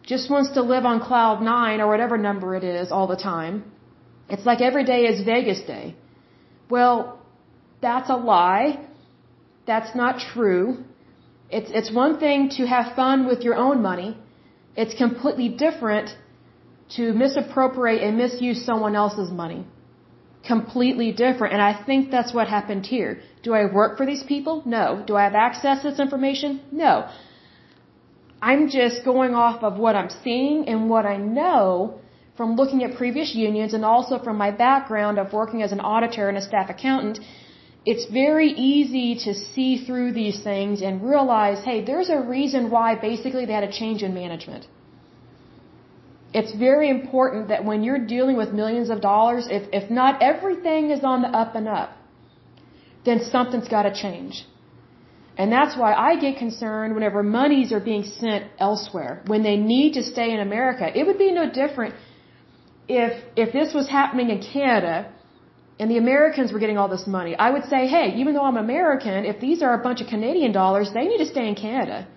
just wants to live on cloud nine or whatever number it is all the time. It's like every day is Vegas day. Well, that's a lie. That's not true. It's, it's one thing to have fun with your own money. It's completely different to misappropriate and misuse someone else's money. Completely different. And I think that's what happened here. Do I work for these people? No. Do I have access to this information? No. I'm just going off of what I'm seeing and what I know from looking at previous unions and also from my background of working as an auditor and a staff accountant. It's very easy to see through these things and realize, hey, there's a reason why basically they had a change in management. It's very important that when you're dealing with millions of dollars, if, if not everything is on the up and up, then something's got to change. And that's why I get concerned whenever monies are being sent elsewhere, when they need to stay in America. It would be no different if, if this was happening in Canada and the Americans were getting all this money. I would say, hey, even though I'm American, if these are a bunch of Canadian dollars, they need to stay in Canada.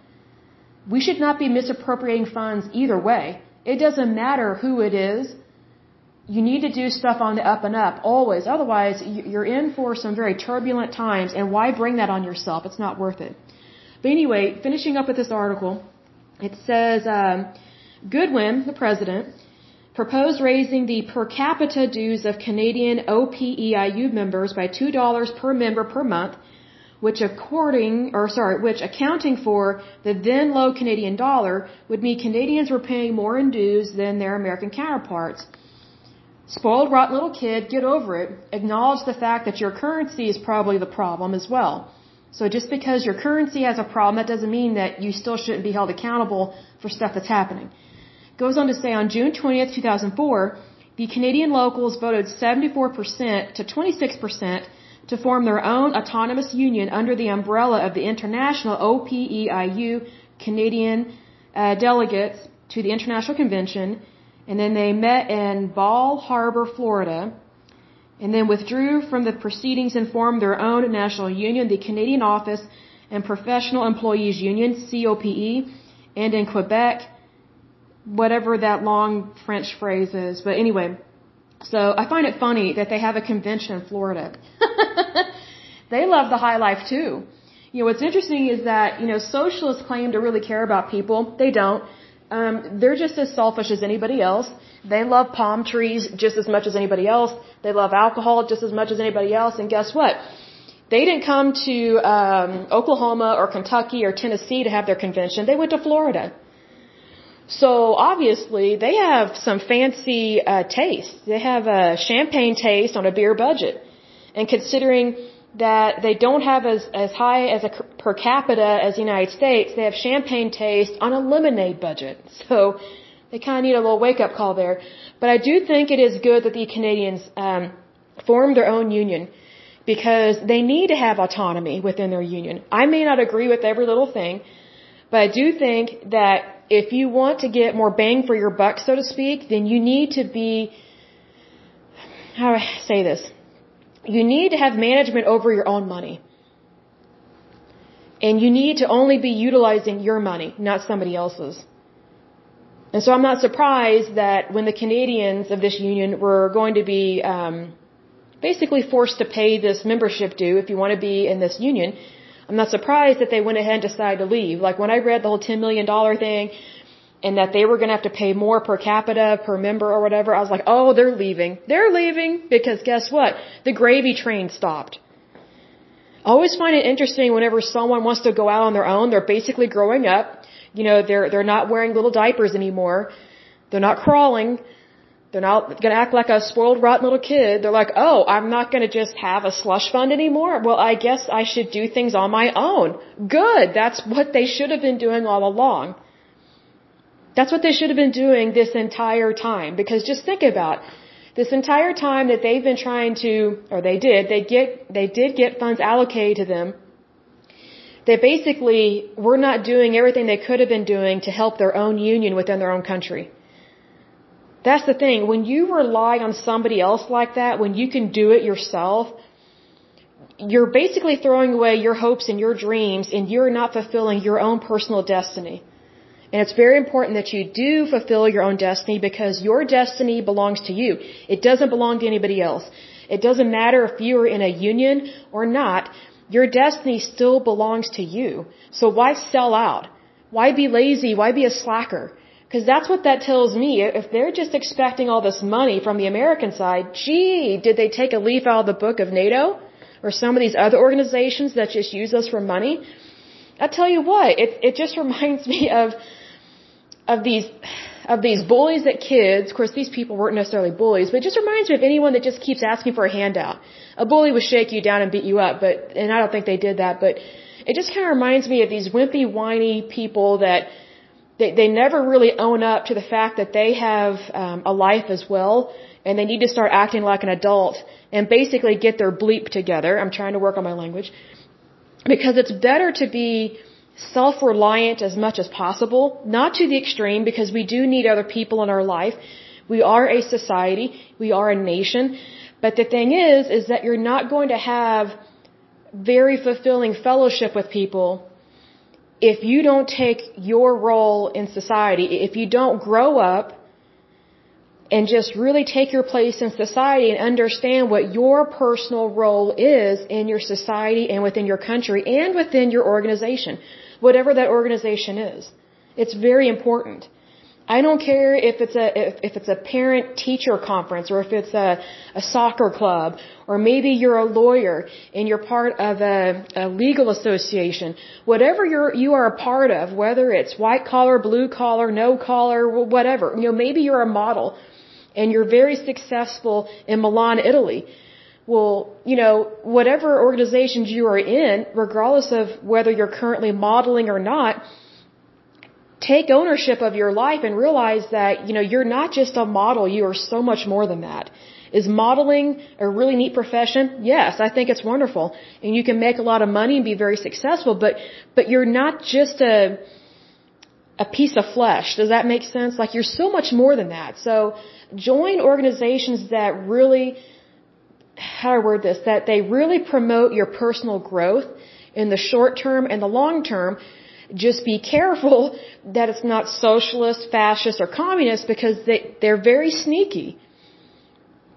We should not be misappropriating funds either way. It doesn't matter who it is. You need to do stuff on the up and up, always. Otherwise, you're in for some very turbulent times, and why bring that on yourself? It's not worth it. But anyway, finishing up with this article, it says um, Goodwin, the president, proposed raising the per capita dues of Canadian OPEIU members by $2 per member per month which according, or sorry, which accounting for the then low Canadian dollar would mean Canadians were paying more in dues than their American counterparts. Spoiled, rotten little kid, get over it. Acknowledge the fact that your currency is probably the problem as well. So just because your currency has a problem, that doesn't mean that you still shouldn't be held accountable for stuff that's happening. Goes on to say on June 20th, 2004, the Canadian locals voted 74% to 26% to form their own autonomous union under the umbrella of the international OPEIU Canadian uh, delegates to the International Convention, and then they met in Bal Harbour, Florida, and then withdrew from the proceedings and formed their own national union, the Canadian Office and Professional Employees Union, COPE, and in Quebec, whatever that long French phrase is. But anyway, so I find it funny that they have a convention in Florida. they love the high life too. You know, what's interesting is that, you know, socialists claim to really care about people. They don't. Um, they're just as selfish as anybody else. They love palm trees just as much as anybody else. They love alcohol just as much as anybody else. And guess what? They didn't come to um, Oklahoma or Kentucky or Tennessee to have their convention. They went to Florida. So obviously they have some fancy uh, taste. They have a champagne taste on a beer budget. And considering that they don't have as, as high as a per capita as the United States, they have champagne taste on a lemonade budget. So they kind of need a little wake up call there. But I do think it is good that the Canadians um, formed their own union because they need to have autonomy within their union. I may not agree with every little thing, but I do think that if you want to get more bang for your buck, so to speak, then you need to be, how do I say this? You need to have management over your own money. And you need to only be utilizing your money, not somebody else's. And so I'm not surprised that when the Canadians of this union were going to be um, basically forced to pay this membership due if you want to be in this union, I'm not surprised that they went ahead and decided to leave. Like when I read the whole $10 million thing and that they were going to have to pay more per capita, per member or whatever, I was like, oh, they're leaving. They're leaving because guess what? The gravy train stopped. I always find it interesting whenever someone wants to go out on their own, they're basically growing up. you know, they're, they're not wearing little diapers anymore. They're not crawling. They're not going to act like a spoiled, rotten little kid. They're like, oh, I'm not going to just have a slush fund anymore. Well, I guess I should do things on my own. Good. That's what they should have been doing all along. That's what they should have been doing this entire time. Because just think about this entire time that they've been trying to, or they did, they get, they did get funds allocated to them. They basically were not doing everything they could have been doing to help their own union within their own country. That's the thing. When you rely on somebody else like that, when you can do it yourself, you're basically throwing away your hopes and your dreams and you're not fulfilling your own personal destiny. And it's very important that you do fulfill your own destiny because your destiny belongs to you. It doesn't belong to anybody else. It doesn't matter if you're in a union or not. Your destiny still belongs to you. So why sell out? Why be lazy? Why be a slacker? Because that's what that tells me. If they're just expecting all this money from the American side, gee, did they take a leaf out of the book of NATO? Or some of these other organizations that just use us for money? I tell you what, it, it just reminds me of, of these, of these bullies at kids. Of course, these people weren't necessarily bullies, but it just reminds me of anyone that just keeps asking for a handout. A bully would shake you down and beat you up, but, and I don't think they did that, but it just kind of reminds me of these wimpy, whiny people that, they, they never really own up to the fact that they have um, a life as well, and they need to start acting like an adult and basically get their bleep together. I'm trying to work on my language. Because it's better to be self-reliant as much as possible, not to the extreme because we do need other people in our life. We are a society, we are a nation, but the thing is, is that you're not going to have very fulfilling fellowship with people if you don't take your role in society, if you don't grow up and just really take your place in society and understand what your personal role is in your society and within your country and within your organization, whatever that organization is. It's very important. I don't care if it's a if, if it's a parent teacher conference or if it's a, a soccer club or maybe you're a lawyer and you're part of a, a legal association. Whatever you're you are a part of, whether it's white collar, blue collar, no collar, whatever. You know, maybe you're a model and you're very successful in Milan, Italy. Well, you know, whatever organizations you are in, regardless of whether you're currently modeling or not, take ownership of your life and realize that, you know, you're not just a model, you are so much more than that. Is modeling a really neat profession? Yes, I think it's wonderful. And you can make a lot of money and be very successful, but, but you're not just a, a piece of flesh. Does that make sense? Like you're so much more than that. So join organizations that really, how do I word this, that they really promote your personal growth in the short term and the long term just be careful that it's not socialist, fascist, or communist because they, they're very sneaky.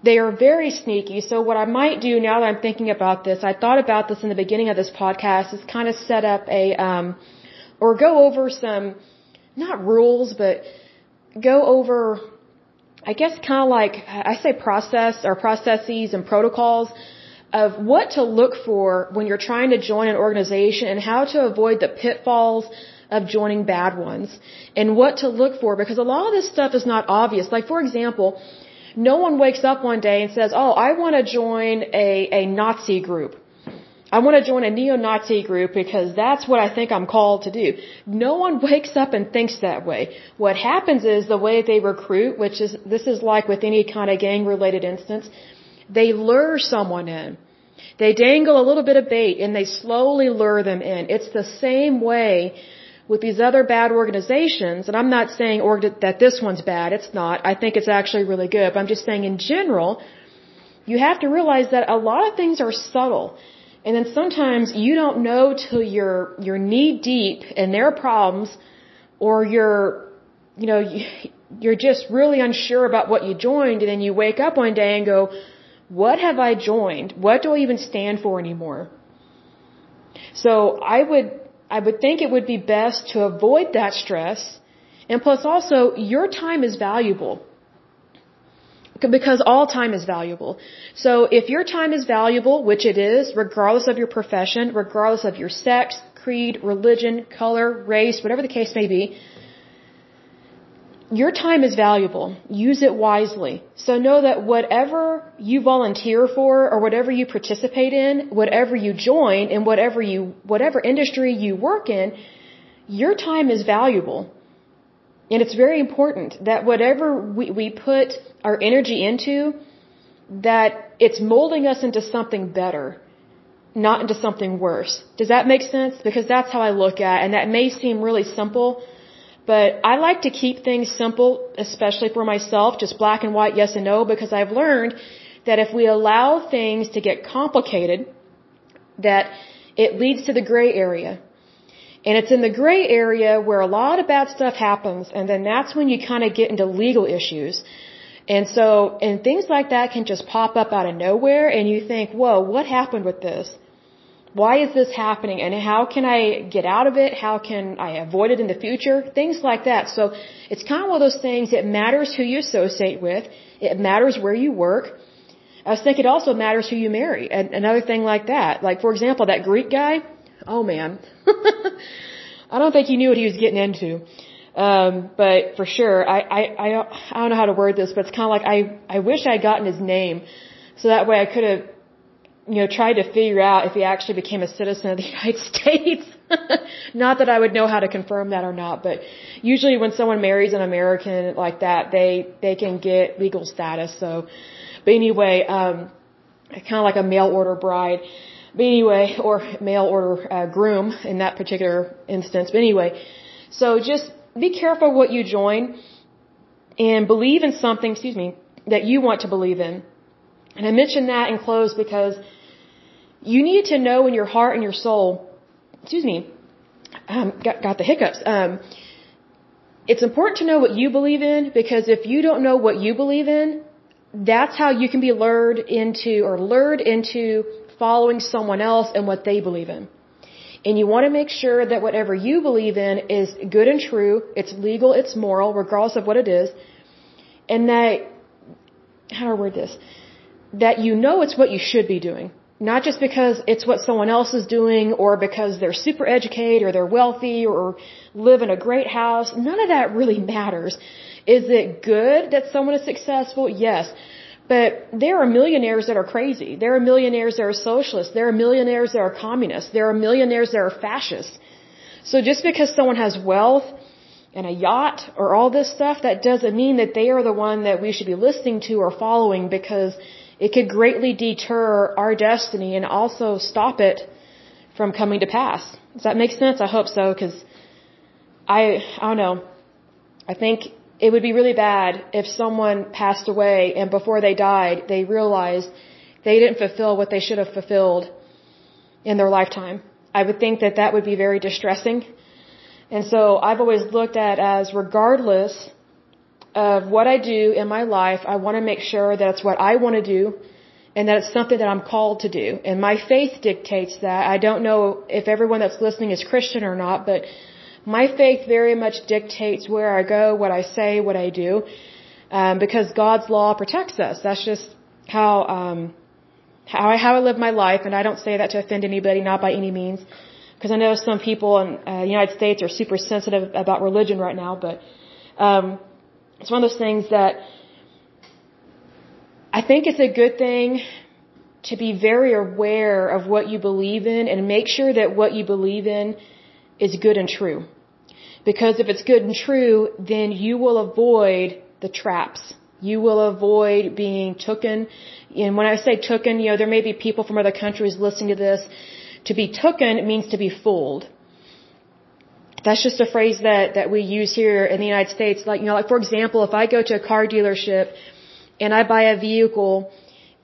They are very sneaky. So what I might do now that I'm thinking about this, I thought about this in the beginning of this podcast, is kind of set up a, um, or go over some, not rules, but go over, I guess kind of like, I say process or processes and protocols of what to look for when you're trying to join an organization and how to avoid the pitfalls of joining bad ones and what to look for because a lot of this stuff is not obvious. Like for example, no one wakes up one day and says, "Oh, I want to join a a Nazi group." I want to join a neo-Nazi group because that's what I think I'm called to do. No one wakes up and thinks that way. What happens is the way they recruit, which is, this is like with any kind of gang-related instance, they lure someone in. They dangle a little bit of bait and they slowly lure them in. It's the same way with these other bad organizations, and I'm not saying that this one's bad, it's not. I think it's actually really good, but I'm just saying in general, you have to realize that a lot of things are subtle. And then sometimes you don't know till you're, you're knee deep in their problems or you're, you know, you're just really unsure about what you joined and then you wake up one day and go, what have I joined? What do I even stand for anymore? So I would, I would think it would be best to avoid that stress. And plus also, your time is valuable. Because all time is valuable. So if your time is valuable, which it is, regardless of your profession, regardless of your sex, creed, religion, color, race, whatever the case may be, your time is valuable. Use it wisely. So know that whatever you volunteer for or whatever you participate in, whatever you join, in whatever you, whatever industry you work in, your time is valuable. And it's very important that whatever we, we put our energy into, that it's molding us into something better, not into something worse. Does that make sense? Because that's how I look at it, and that may seem really simple, but I like to keep things simple, especially for myself, just black and white, yes and no, because I've learned that if we allow things to get complicated, that it leads to the gray area. And it's in the gray area where a lot of bad stuff happens, and then that's when you kind of get into legal issues. And so, and things like that can just pop up out of nowhere, and you think, whoa, what happened with this? Why is this happening and how can I get out of it? How can I avoid it in the future? Things like that. So it's kind of one of those things, it matters who you associate with. It matters where you work. I think it also matters who you marry. And another thing like that. Like, for example, that Greek guy. Oh man. I don't think he knew what he was getting into. Um, but for sure, I, I, I, I don't know how to word this, but it's kind of like I, I wish I had gotten his name. So that way I could have you know, tried to figure out if he actually became a citizen of the United States. not that I would know how to confirm that or not, but usually when someone marries an American like that, they they can get legal status. So, but anyway, um, kind of like a mail order bride. But anyway, or mail order uh, groom in that particular instance. But anyway, so just be careful what you join and believe in something, excuse me, that you want to believe in. And I mention that in close because you need to know in your heart and your soul, excuse me, um, got, got the hiccups. Um, it's important to know what you believe in because if you don't know what you believe in, that's how you can be lured into or lured into following someone else and what they believe in. And you want to make sure that whatever you believe in is good and true, it's legal, it's moral, regardless of what it is, and that, how do I word this? That you know it's what you should be doing. Not just because it's what someone else is doing or because they're super educated or they're wealthy or live in a great house. None of that really matters. Is it good that someone is successful? Yes. But there are millionaires that are crazy. There are millionaires that are socialists. There are millionaires that are communists. There are millionaires that are fascists. So just because someone has wealth and a yacht or all this stuff, that doesn't mean that they are the one that we should be listening to or following because it could greatly deter our destiny and also stop it from coming to pass. Does that make sense? I hope so, because I, I don't know. I think it would be really bad if someone passed away and before they died, they realized they didn't fulfill what they should have fulfilled in their lifetime. I would think that that would be very distressing. And so I've always looked at as regardless of what I do in my life, I want to make sure that it's what I want to do and that it's something that I'm called to do. And my faith dictates that. I don't know if everyone that's listening is Christian or not, but my faith very much dictates where I go, what I say, what I do, um, because God's law protects us. That's just how um, how I how I live my life, and I don't say that to offend anybody, not by any means, because I know some people in uh, the United States are super sensitive about religion right now, but um, it's one of those things that I think it's a good thing to be very aware of what you believe in and make sure that what you believe in is good and true. Because if it's good and true, then you will avoid the traps. You will avoid being tooken. And when I say tooken, you know, there may be people from other countries listening to this. To be tooken means to be fooled. That's just a phrase that, that we use here in the United States. Like, you know, like for example, if I go to a car dealership and I buy a vehicle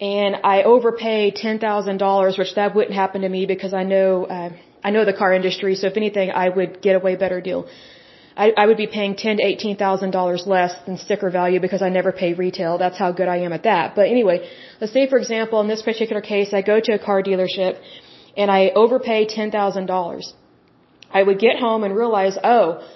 and I overpay $10,000, which that wouldn't happen to me because I know, uh, I know the car industry. So if anything, I would get a way better deal. I, I would be paying ten to eighteen thousand dollars less than sticker value because I never pay retail. That's how good I am at that. But anyway, let's say for example, in this particular case, I go to a car dealership and I overpay ten thousand dollars. I would get home and realize, oh,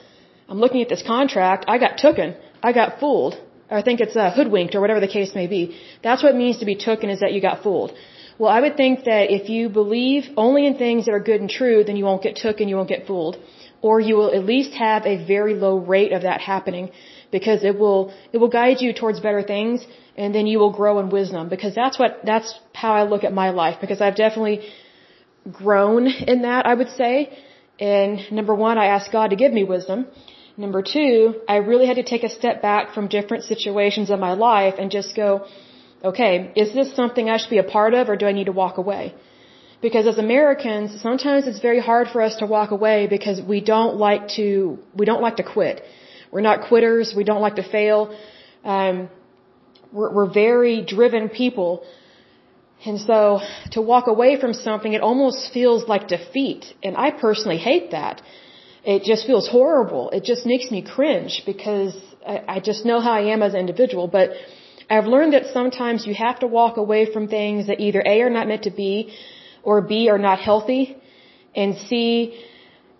I'm looking at this contract. I got tooken. I got fooled. Or I think it's uh, hoodwinked or whatever the case may be. That's what it means to be tooken is that you got fooled. Well, I would think that if you believe only in things that are good and true, then you won't get took and you won't get fooled. Or you will at least have a very low rate of that happening because it will, it will guide you towards better things and then you will grow in wisdom because that's what, that's how I look at my life because I've definitely grown in that, I would say. And number one, I asked God to give me wisdom. Number two, I really had to take a step back from different situations of my life and just go, okay, is this something I should be a part of or do I need to walk away? Because as Americans, sometimes it's very hard for us to walk away because we don't like to, we don't like to quit. We're not quitters. We don't like to fail. Um, we're, we're very driven people. And so to walk away from something, it almost feels like defeat. And I personally hate that it just feels horrible. It just makes me cringe because I, I just know how I am as an individual. But I've learned that sometimes you have to walk away from things that either A are not meant to be or B are not healthy and C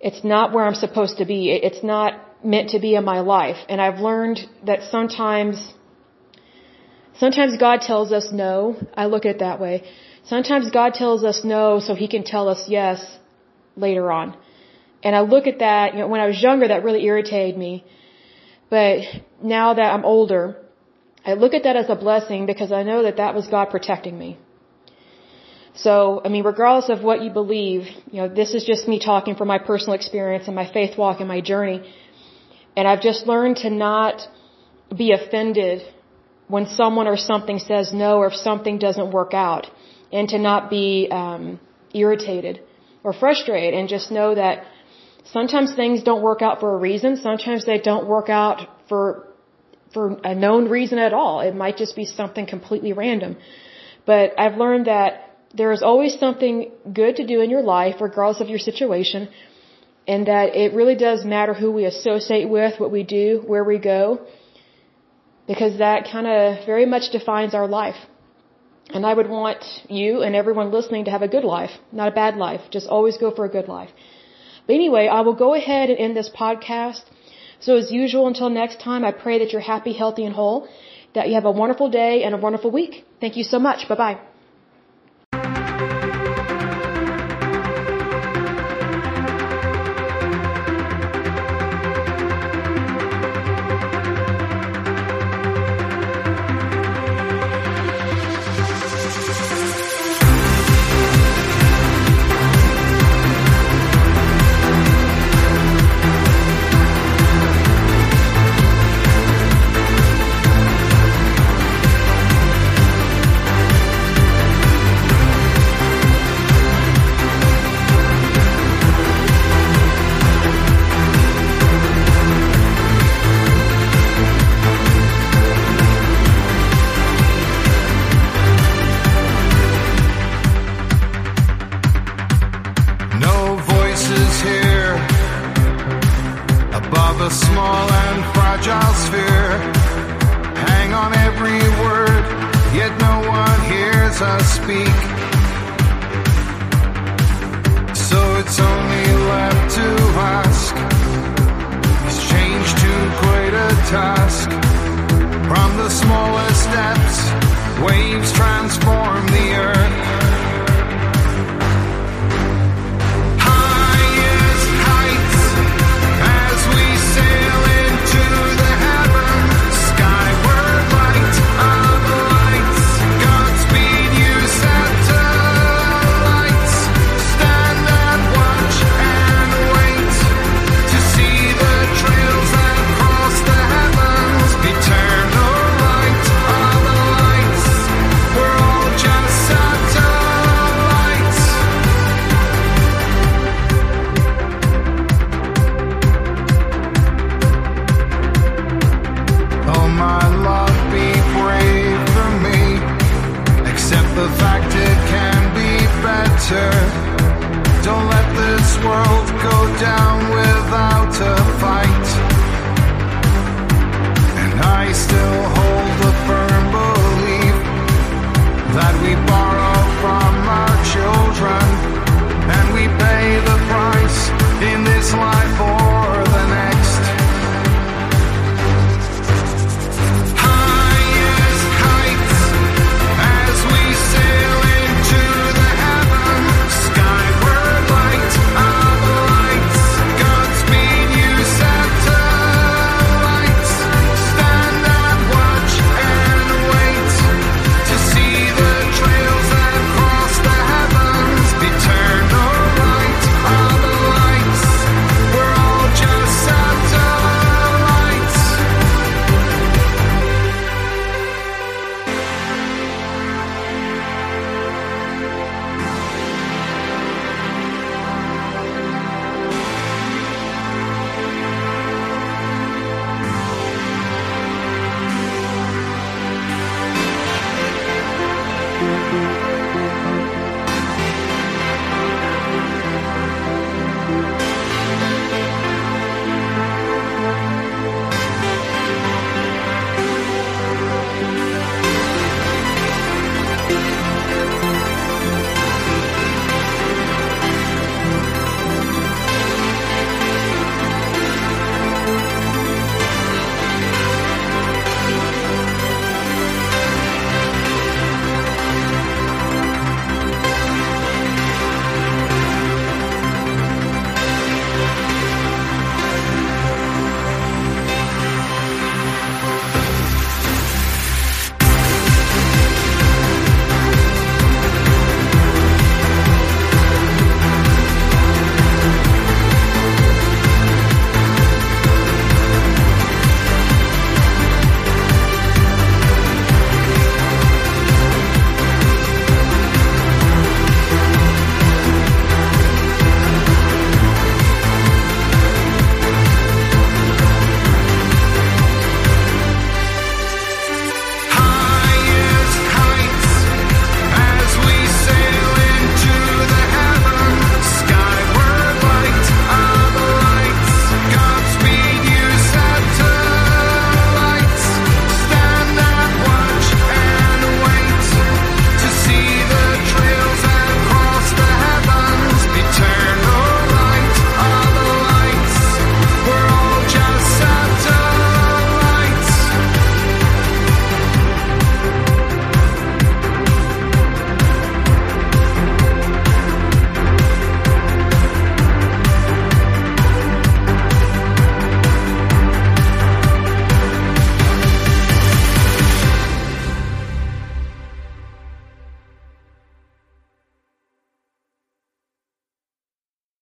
it's not where I'm supposed to be. It's not meant to be in my life. And I've learned that sometimes sometimes God tells us no. I look at it that way. Sometimes God tells us no so he can tell us yes later on. And I look at that, you know, when I was younger, that really irritated me. But now that I'm older, I look at that as a blessing because I know that that was God protecting me. So, I mean, regardless of what you believe, you know, this is just me talking from my personal experience and my faith walk and my journey. And I've just learned to not be offended when someone or something says no or if something doesn't work out and to not be um, irritated or frustrated and just know that Sometimes things don't work out for a reason. Sometimes they don't work out for for a known reason at all. It might just be something completely random. But I've learned that there is always something good to do in your life, regardless of your situation, and that it really does matter who we associate with, what we do, where we go, because that kind of very much defines our life. And I would want you and everyone listening to have a good life, not a bad life. Just always go for a good life. But anyway, I will go ahead and end this podcast. So as usual, until next time, I pray that you're happy, healthy, and whole, that you have a wonderful day and a wonderful week. Thank you so much. Bye bye.